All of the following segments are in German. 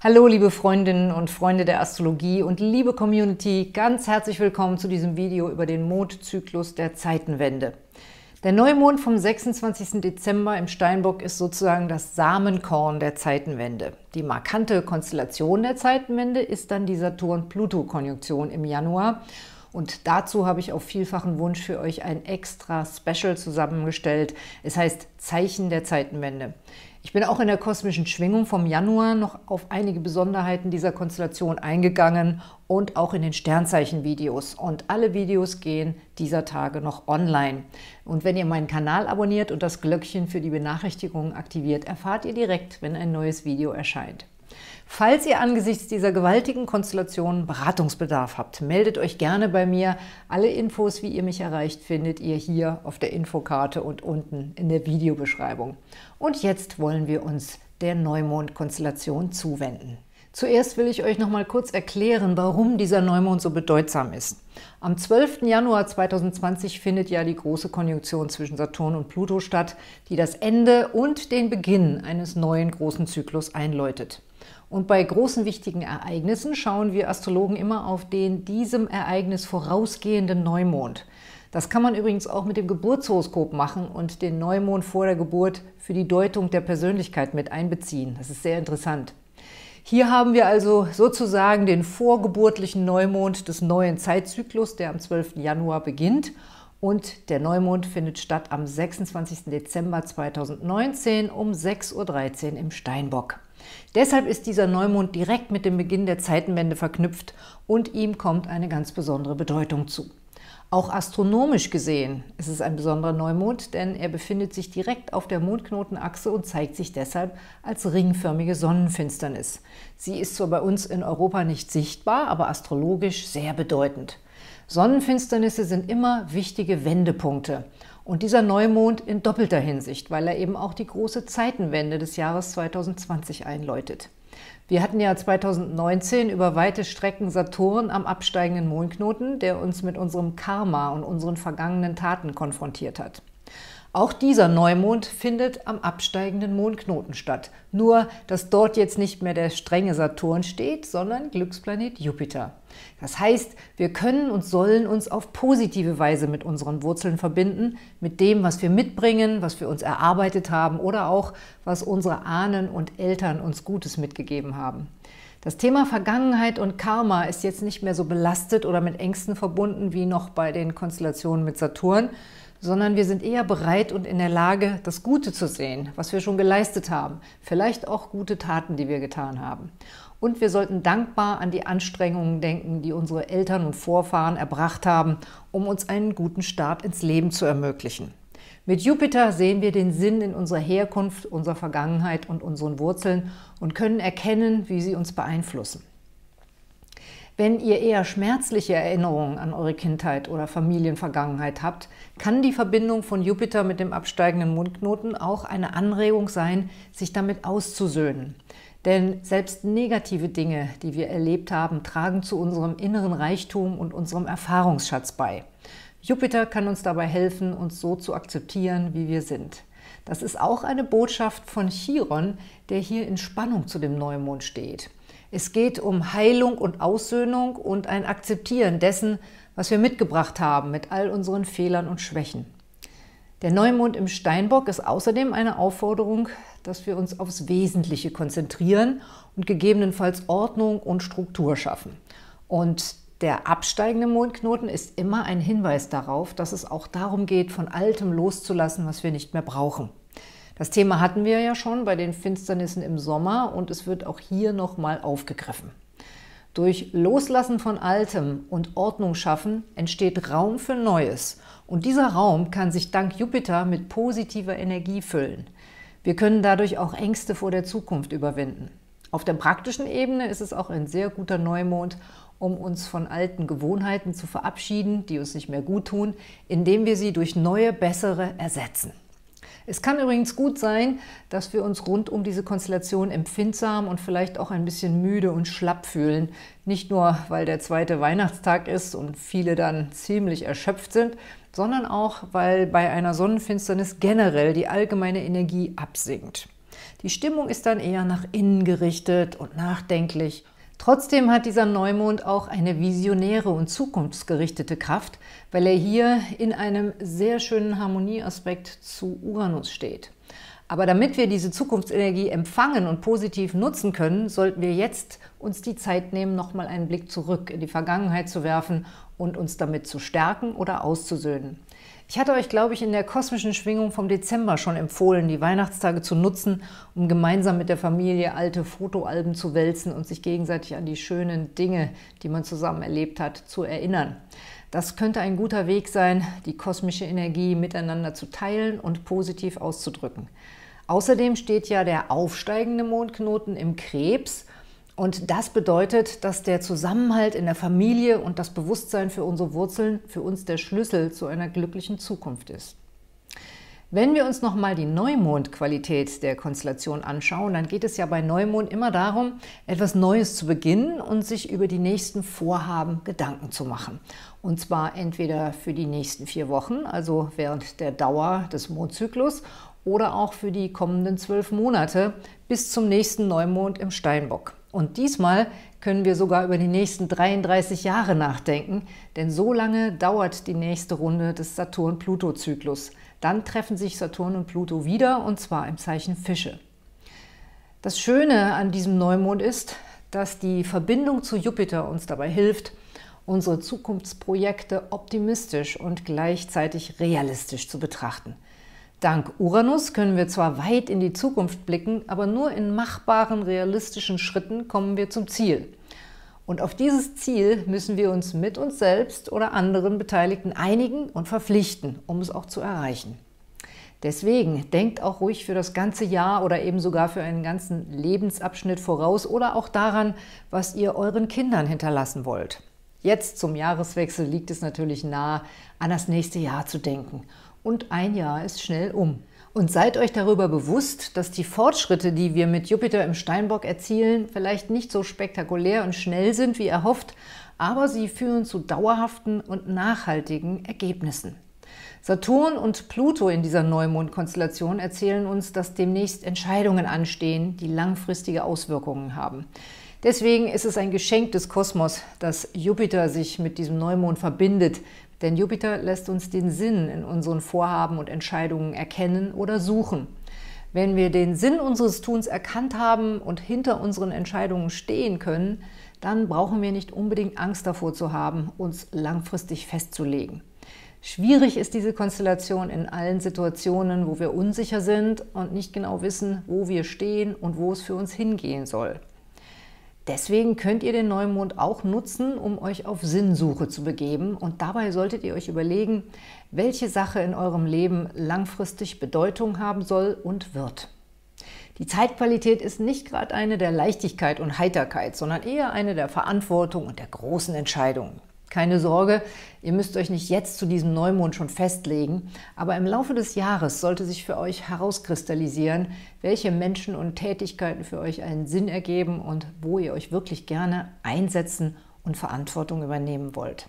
Hallo liebe Freundinnen und Freunde der Astrologie und liebe Community, ganz herzlich willkommen zu diesem Video über den Mondzyklus der Zeitenwende. Der Neumond vom 26. Dezember im Steinbock ist sozusagen das Samenkorn der Zeitenwende. Die markante Konstellation der Zeitenwende ist dann die Saturn-Pluto-Konjunktion im Januar und dazu habe ich auf vielfachen Wunsch für euch ein extra Special zusammengestellt. Es heißt Zeichen der Zeitenwende. Ich bin auch in der kosmischen Schwingung vom Januar noch auf einige Besonderheiten dieser Konstellation eingegangen und auch in den Sternzeichen-Videos. Und alle Videos gehen dieser Tage noch online. Und wenn ihr meinen Kanal abonniert und das Glöckchen für die Benachrichtigungen aktiviert, erfahrt ihr direkt, wenn ein neues Video erscheint. Falls ihr angesichts dieser gewaltigen Konstellation Beratungsbedarf habt, meldet euch gerne bei mir. Alle Infos, wie ihr mich erreicht, findet ihr hier auf der Infokarte und unten in der Videobeschreibung. Und jetzt wollen wir uns der Neumond-Konstellation zuwenden. Zuerst will ich euch noch mal kurz erklären, warum dieser Neumond so bedeutsam ist. Am 12. Januar 2020 findet ja die große Konjunktion zwischen Saturn und Pluto statt, die das Ende und den Beginn eines neuen großen Zyklus einläutet. Und bei großen wichtigen Ereignissen schauen wir Astrologen immer auf den diesem Ereignis vorausgehenden Neumond. Das kann man übrigens auch mit dem Geburtshoroskop machen und den Neumond vor der Geburt für die Deutung der Persönlichkeit mit einbeziehen. Das ist sehr interessant. Hier haben wir also sozusagen den vorgeburtlichen Neumond des neuen Zeitzyklus, der am 12. Januar beginnt. Und der Neumond findet statt am 26. Dezember 2019 um 6.13 Uhr im Steinbock. Deshalb ist dieser Neumond direkt mit dem Beginn der Zeitenwende verknüpft und ihm kommt eine ganz besondere Bedeutung zu. Auch astronomisch gesehen ist es ein besonderer Neumond, denn er befindet sich direkt auf der Mondknotenachse und zeigt sich deshalb als ringförmige Sonnenfinsternis. Sie ist zwar bei uns in Europa nicht sichtbar, aber astrologisch sehr bedeutend. Sonnenfinsternisse sind immer wichtige Wendepunkte und dieser Neumond in doppelter Hinsicht, weil er eben auch die große Zeitenwende des Jahres 2020 einläutet. Wir hatten ja 2019 über weite Strecken Saturn am absteigenden Mondknoten, der uns mit unserem Karma und unseren vergangenen Taten konfrontiert hat. Auch dieser Neumond findet am absteigenden Mondknoten statt. Nur, dass dort jetzt nicht mehr der strenge Saturn steht, sondern Glücksplanet Jupiter. Das heißt, wir können und sollen uns auf positive Weise mit unseren Wurzeln verbinden, mit dem, was wir mitbringen, was wir uns erarbeitet haben oder auch, was unsere Ahnen und Eltern uns Gutes mitgegeben haben. Das Thema Vergangenheit und Karma ist jetzt nicht mehr so belastet oder mit Ängsten verbunden wie noch bei den Konstellationen mit Saturn, sondern wir sind eher bereit und in der Lage, das Gute zu sehen, was wir schon geleistet haben, vielleicht auch gute Taten, die wir getan haben. Und wir sollten dankbar an die Anstrengungen denken, die unsere Eltern und Vorfahren erbracht haben, um uns einen guten Start ins Leben zu ermöglichen. Mit Jupiter sehen wir den Sinn in unserer Herkunft, unserer Vergangenheit und unseren Wurzeln und können erkennen, wie sie uns beeinflussen. Wenn ihr eher schmerzliche Erinnerungen an eure Kindheit oder Familienvergangenheit habt, kann die Verbindung von Jupiter mit dem absteigenden Mundknoten auch eine Anregung sein, sich damit auszusöhnen. Denn selbst negative Dinge, die wir erlebt haben, tragen zu unserem inneren Reichtum und unserem Erfahrungsschatz bei. Jupiter kann uns dabei helfen, uns so zu akzeptieren, wie wir sind. Das ist auch eine Botschaft von Chiron, der hier in Spannung zu dem Neumond steht. Es geht um Heilung und Aussöhnung und ein Akzeptieren dessen, was wir mitgebracht haben, mit all unseren Fehlern und Schwächen. Der Neumond im Steinbock ist außerdem eine Aufforderung, dass wir uns aufs Wesentliche konzentrieren und gegebenenfalls Ordnung und Struktur schaffen. Und der absteigende Mondknoten ist immer ein Hinweis darauf, dass es auch darum geht, von Altem loszulassen, was wir nicht mehr brauchen. Das Thema hatten wir ja schon bei den Finsternissen im Sommer und es wird auch hier nochmal aufgegriffen. Durch Loslassen von Altem und Ordnung schaffen entsteht Raum für Neues. Und dieser Raum kann sich dank Jupiter mit positiver Energie füllen. Wir können dadurch auch Ängste vor der Zukunft überwinden. Auf der praktischen Ebene ist es auch ein sehr guter Neumond, um uns von alten Gewohnheiten zu verabschieden, die uns nicht mehr gut tun, indem wir sie durch neue, bessere ersetzen. Es kann übrigens gut sein, dass wir uns rund um diese Konstellation empfindsam und vielleicht auch ein bisschen müde und schlapp fühlen. Nicht nur, weil der zweite Weihnachtstag ist und viele dann ziemlich erschöpft sind, sondern auch, weil bei einer Sonnenfinsternis generell die allgemeine Energie absinkt. Die Stimmung ist dann eher nach innen gerichtet und nachdenklich. Trotzdem hat dieser Neumond auch eine visionäre und zukunftsgerichtete Kraft, weil er hier in einem sehr schönen Harmonieaspekt zu Uranus steht. Aber damit wir diese Zukunftsenergie empfangen und positiv nutzen können, sollten wir jetzt uns die Zeit nehmen, nochmal einen Blick zurück in die Vergangenheit zu werfen und uns damit zu stärken oder auszusöhnen. Ich hatte euch, glaube ich, in der kosmischen Schwingung vom Dezember schon empfohlen, die Weihnachtstage zu nutzen, um gemeinsam mit der Familie alte Fotoalben zu wälzen und sich gegenseitig an die schönen Dinge, die man zusammen erlebt hat, zu erinnern. Das könnte ein guter Weg sein, die kosmische Energie miteinander zu teilen und positiv auszudrücken. Außerdem steht ja der aufsteigende Mondknoten im Krebs und das bedeutet, dass der Zusammenhalt in der Familie und das Bewusstsein für unsere Wurzeln für uns der Schlüssel zu einer glücklichen Zukunft ist. Wenn wir uns nochmal die Neumondqualität der Konstellation anschauen, dann geht es ja bei Neumond immer darum, etwas Neues zu beginnen und sich über die nächsten Vorhaben Gedanken zu machen. Und zwar entweder für die nächsten vier Wochen, also während der Dauer des Mondzyklus, oder auch für die kommenden zwölf Monate bis zum nächsten Neumond im Steinbock. Und diesmal können wir sogar über die nächsten 33 Jahre nachdenken, denn so lange dauert die nächste Runde des Saturn-Pluto-Zyklus. Dann treffen sich Saturn und Pluto wieder, und zwar im Zeichen Fische. Das Schöne an diesem Neumond ist, dass die Verbindung zu Jupiter uns dabei hilft, unsere Zukunftsprojekte optimistisch und gleichzeitig realistisch zu betrachten. Dank Uranus können wir zwar weit in die Zukunft blicken, aber nur in machbaren, realistischen Schritten kommen wir zum Ziel. Und auf dieses Ziel müssen wir uns mit uns selbst oder anderen Beteiligten einigen und verpflichten, um es auch zu erreichen. Deswegen denkt auch ruhig für das ganze Jahr oder eben sogar für einen ganzen Lebensabschnitt voraus oder auch daran, was ihr euren Kindern hinterlassen wollt. Jetzt zum Jahreswechsel liegt es natürlich nahe, an das nächste Jahr zu denken. Und ein Jahr ist schnell um. Und seid euch darüber bewusst, dass die Fortschritte, die wir mit Jupiter im Steinbock erzielen, vielleicht nicht so spektakulär und schnell sind wie erhofft, aber sie führen zu dauerhaften und nachhaltigen Ergebnissen. Saturn und Pluto in dieser Neumondkonstellation erzählen uns, dass demnächst Entscheidungen anstehen, die langfristige Auswirkungen haben. Deswegen ist es ein Geschenk des Kosmos, dass Jupiter sich mit diesem Neumond verbindet, denn Jupiter lässt uns den Sinn in unseren Vorhaben und Entscheidungen erkennen oder suchen. Wenn wir den Sinn unseres Tuns erkannt haben und hinter unseren Entscheidungen stehen können, dann brauchen wir nicht unbedingt Angst davor zu haben, uns langfristig festzulegen. Schwierig ist diese Konstellation in allen Situationen, wo wir unsicher sind und nicht genau wissen, wo wir stehen und wo es für uns hingehen soll. Deswegen könnt ihr den Neumond auch nutzen, um euch auf Sinnsuche zu begeben. Und dabei solltet ihr euch überlegen, welche Sache in eurem Leben langfristig Bedeutung haben soll und wird. Die Zeitqualität ist nicht gerade eine der Leichtigkeit und Heiterkeit, sondern eher eine der Verantwortung und der großen Entscheidungen. Keine Sorge, ihr müsst euch nicht jetzt zu diesem Neumond schon festlegen, aber im Laufe des Jahres sollte sich für euch herauskristallisieren, welche Menschen und Tätigkeiten für euch einen Sinn ergeben und wo ihr euch wirklich gerne einsetzen und Verantwortung übernehmen wollt.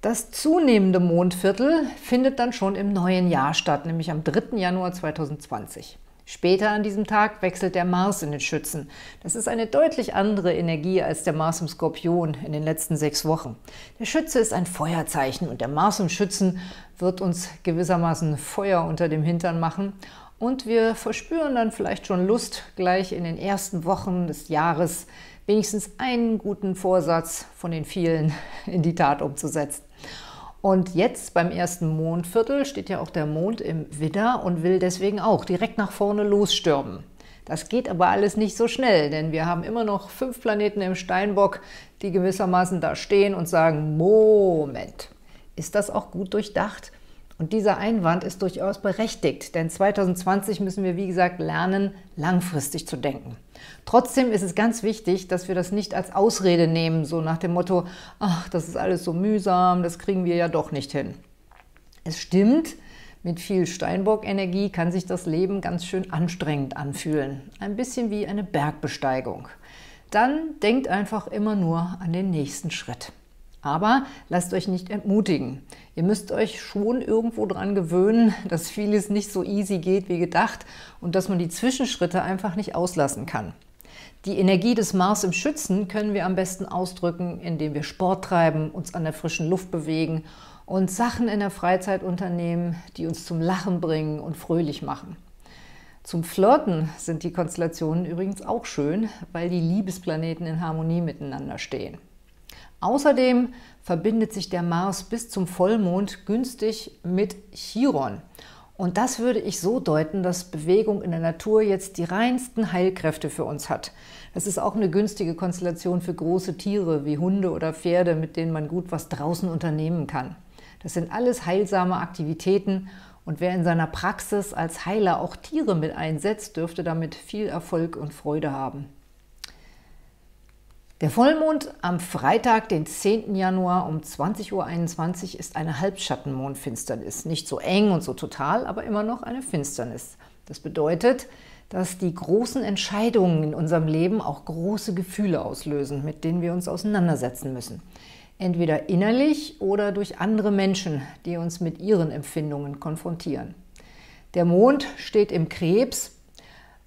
Das zunehmende Mondviertel findet dann schon im neuen Jahr statt, nämlich am 3. Januar 2020. Später an diesem Tag wechselt der Mars in den Schützen. Das ist eine deutlich andere Energie als der Mars im Skorpion in den letzten sechs Wochen. Der Schütze ist ein Feuerzeichen und der Mars im Schützen wird uns gewissermaßen Feuer unter dem Hintern machen und wir verspüren dann vielleicht schon Lust, gleich in den ersten Wochen des Jahres wenigstens einen guten Vorsatz von den vielen in die Tat umzusetzen. Und jetzt beim ersten Mondviertel steht ja auch der Mond im Widder und will deswegen auch direkt nach vorne losstürmen. Das geht aber alles nicht so schnell, denn wir haben immer noch fünf Planeten im Steinbock, die gewissermaßen da stehen und sagen, Moment, ist das auch gut durchdacht? Und dieser Einwand ist durchaus berechtigt, denn 2020 müssen wir, wie gesagt, lernen, langfristig zu denken. Trotzdem ist es ganz wichtig, dass wir das nicht als Ausrede nehmen, so nach dem Motto, ach, das ist alles so mühsam, das kriegen wir ja doch nicht hin. Es stimmt, mit viel Steinbock-Energie kann sich das Leben ganz schön anstrengend anfühlen. Ein bisschen wie eine Bergbesteigung. Dann denkt einfach immer nur an den nächsten Schritt. Aber lasst euch nicht entmutigen. Ihr müsst euch schon irgendwo daran gewöhnen, dass vieles nicht so easy geht wie gedacht und dass man die Zwischenschritte einfach nicht auslassen kann. Die Energie des Mars im Schützen können wir am besten ausdrücken, indem wir Sport treiben, uns an der frischen Luft bewegen und Sachen in der Freizeit unternehmen, die uns zum Lachen bringen und fröhlich machen. Zum Flirten sind die Konstellationen übrigens auch schön, weil die Liebesplaneten in Harmonie miteinander stehen. Außerdem verbindet sich der Mars bis zum Vollmond günstig mit Chiron. Und das würde ich so deuten, dass Bewegung in der Natur jetzt die reinsten Heilkräfte für uns hat. Das ist auch eine günstige Konstellation für große Tiere wie Hunde oder Pferde, mit denen man gut was draußen unternehmen kann. Das sind alles heilsame Aktivitäten und wer in seiner Praxis als Heiler auch Tiere mit einsetzt, dürfte damit viel Erfolg und Freude haben. Der Vollmond am Freitag, den 10. Januar um 20.21 Uhr ist eine Halbschattenmondfinsternis. Nicht so eng und so total, aber immer noch eine Finsternis. Das bedeutet, dass die großen Entscheidungen in unserem Leben auch große Gefühle auslösen, mit denen wir uns auseinandersetzen müssen. Entweder innerlich oder durch andere Menschen, die uns mit ihren Empfindungen konfrontieren. Der Mond steht im Krebs,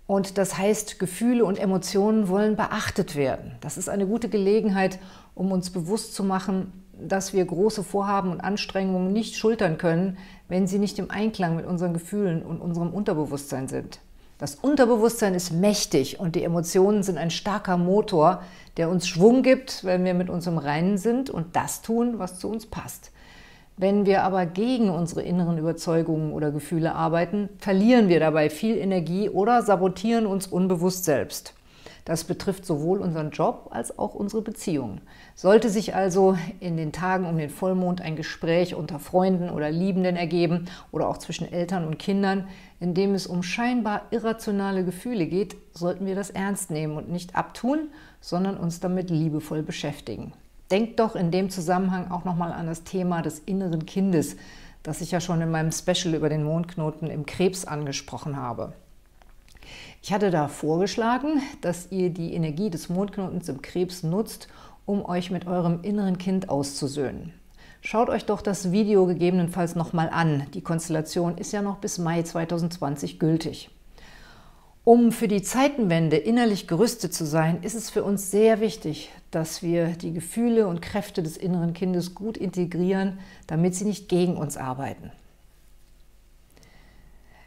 und das heißt, Gefühle und Emotionen wollen beachtet werden. Das ist eine gute Gelegenheit, um uns bewusst zu machen, dass wir große Vorhaben und Anstrengungen nicht schultern können, wenn sie nicht im Einklang mit unseren Gefühlen und unserem Unterbewusstsein sind. Das Unterbewusstsein ist mächtig und die Emotionen sind ein starker Motor, der uns Schwung gibt, wenn wir mit uns im Reinen sind und das tun, was zu uns passt. Wenn wir aber gegen unsere inneren Überzeugungen oder Gefühle arbeiten, verlieren wir dabei viel Energie oder sabotieren uns unbewusst selbst. Das betrifft sowohl unseren Job als auch unsere Beziehungen. Sollte sich also in den Tagen um den Vollmond ein Gespräch unter Freunden oder Liebenden ergeben oder auch zwischen Eltern und Kindern, in dem es um scheinbar irrationale Gefühle geht, sollten wir das ernst nehmen und nicht abtun, sondern uns damit liebevoll beschäftigen. Denkt doch in dem Zusammenhang auch nochmal an das Thema des inneren Kindes, das ich ja schon in meinem Special über den Mondknoten im Krebs angesprochen habe. Ich hatte da vorgeschlagen, dass ihr die Energie des Mondknotens im Krebs nutzt, um euch mit eurem inneren Kind auszusöhnen. Schaut euch doch das Video gegebenenfalls nochmal an. Die Konstellation ist ja noch bis Mai 2020 gültig. Um für die Zeitenwende innerlich gerüstet zu sein, ist es für uns sehr wichtig, dass wir die Gefühle und Kräfte des inneren Kindes gut integrieren, damit sie nicht gegen uns arbeiten.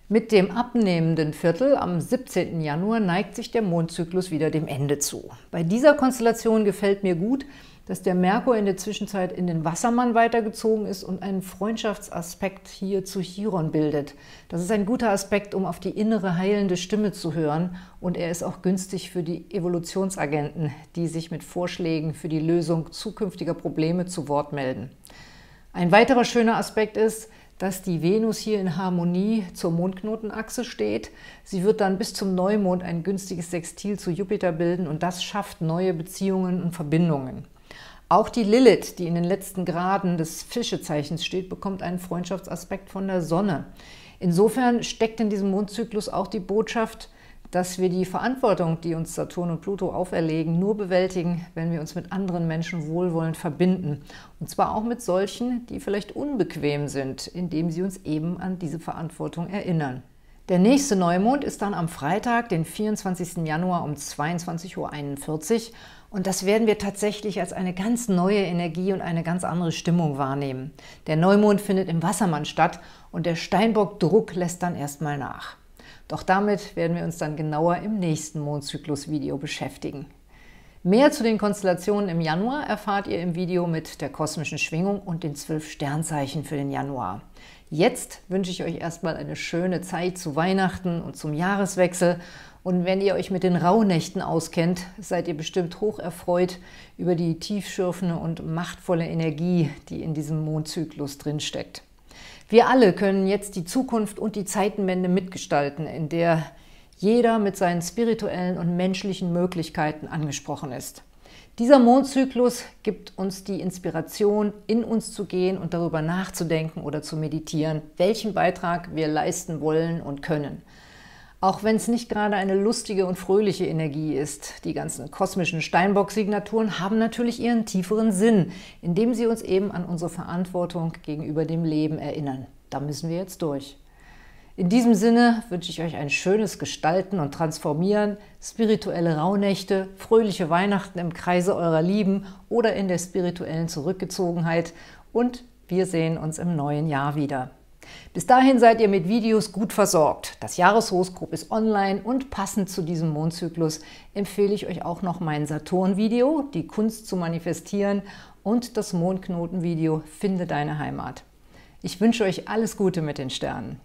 Mit dem abnehmenden Viertel am 17. Januar neigt sich der Mondzyklus wieder dem Ende zu. Bei dieser Konstellation gefällt mir gut, dass der Merkur in der Zwischenzeit in den Wassermann weitergezogen ist und einen Freundschaftsaspekt hier zu Chiron bildet. Das ist ein guter Aspekt, um auf die innere heilende Stimme zu hören und er ist auch günstig für die Evolutionsagenten, die sich mit Vorschlägen für die Lösung zukünftiger Probleme zu Wort melden. Ein weiterer schöner Aspekt ist, dass die Venus hier in Harmonie zur Mondknotenachse steht. Sie wird dann bis zum Neumond ein günstiges Sextil zu Jupiter bilden und das schafft neue Beziehungen und Verbindungen. Auch die Lilith, die in den letzten Graden des Fischezeichens steht, bekommt einen Freundschaftsaspekt von der Sonne. Insofern steckt in diesem Mondzyklus auch die Botschaft, dass wir die Verantwortung, die uns Saturn und Pluto auferlegen, nur bewältigen, wenn wir uns mit anderen Menschen wohlwollend verbinden. Und zwar auch mit solchen, die vielleicht unbequem sind, indem sie uns eben an diese Verantwortung erinnern. Der nächste Neumond ist dann am Freitag, den 24. Januar um 22.41 Uhr und das werden wir tatsächlich als eine ganz neue Energie und eine ganz andere Stimmung wahrnehmen. Der Neumond findet im Wassermann statt und der Steinbock-Druck lässt dann erstmal nach. Doch damit werden wir uns dann genauer im nächsten Mondzyklus-Video beschäftigen. Mehr zu den Konstellationen im Januar erfahrt ihr im Video mit der kosmischen Schwingung und den zwölf Sternzeichen für den Januar. Jetzt wünsche ich euch erstmal eine schöne Zeit zu Weihnachten und zum Jahreswechsel und wenn ihr euch mit den Rauhnächten auskennt, seid ihr bestimmt hoch erfreut über die tiefschürfende und machtvolle Energie, die in diesem Mondzyklus drinsteckt. Wir alle können jetzt die Zukunft und die Zeitenwende mitgestalten, in der jeder mit seinen spirituellen und menschlichen Möglichkeiten angesprochen ist. Dieser Mondzyklus gibt uns die Inspiration, in uns zu gehen und darüber nachzudenken oder zu meditieren, welchen Beitrag wir leisten wollen und können. Auch wenn es nicht gerade eine lustige und fröhliche Energie ist. Die ganzen kosmischen Steinbock-Signaturen haben natürlich ihren tieferen Sinn, indem sie uns eben an unsere Verantwortung gegenüber dem Leben erinnern. Da müssen wir jetzt durch. In diesem Sinne wünsche ich euch ein schönes Gestalten und Transformieren, spirituelle Rauhnächte, fröhliche Weihnachten im Kreise eurer Lieben oder in der spirituellen Zurückgezogenheit und wir sehen uns im neuen Jahr wieder. Bis dahin seid ihr mit Videos gut versorgt. Das Jahreshoroskop ist online und passend zu diesem Mondzyklus empfehle ich euch auch noch mein Saturn-Video, die Kunst zu manifestieren und das Mondknoten-Video Finde deine Heimat. Ich wünsche euch alles Gute mit den Sternen.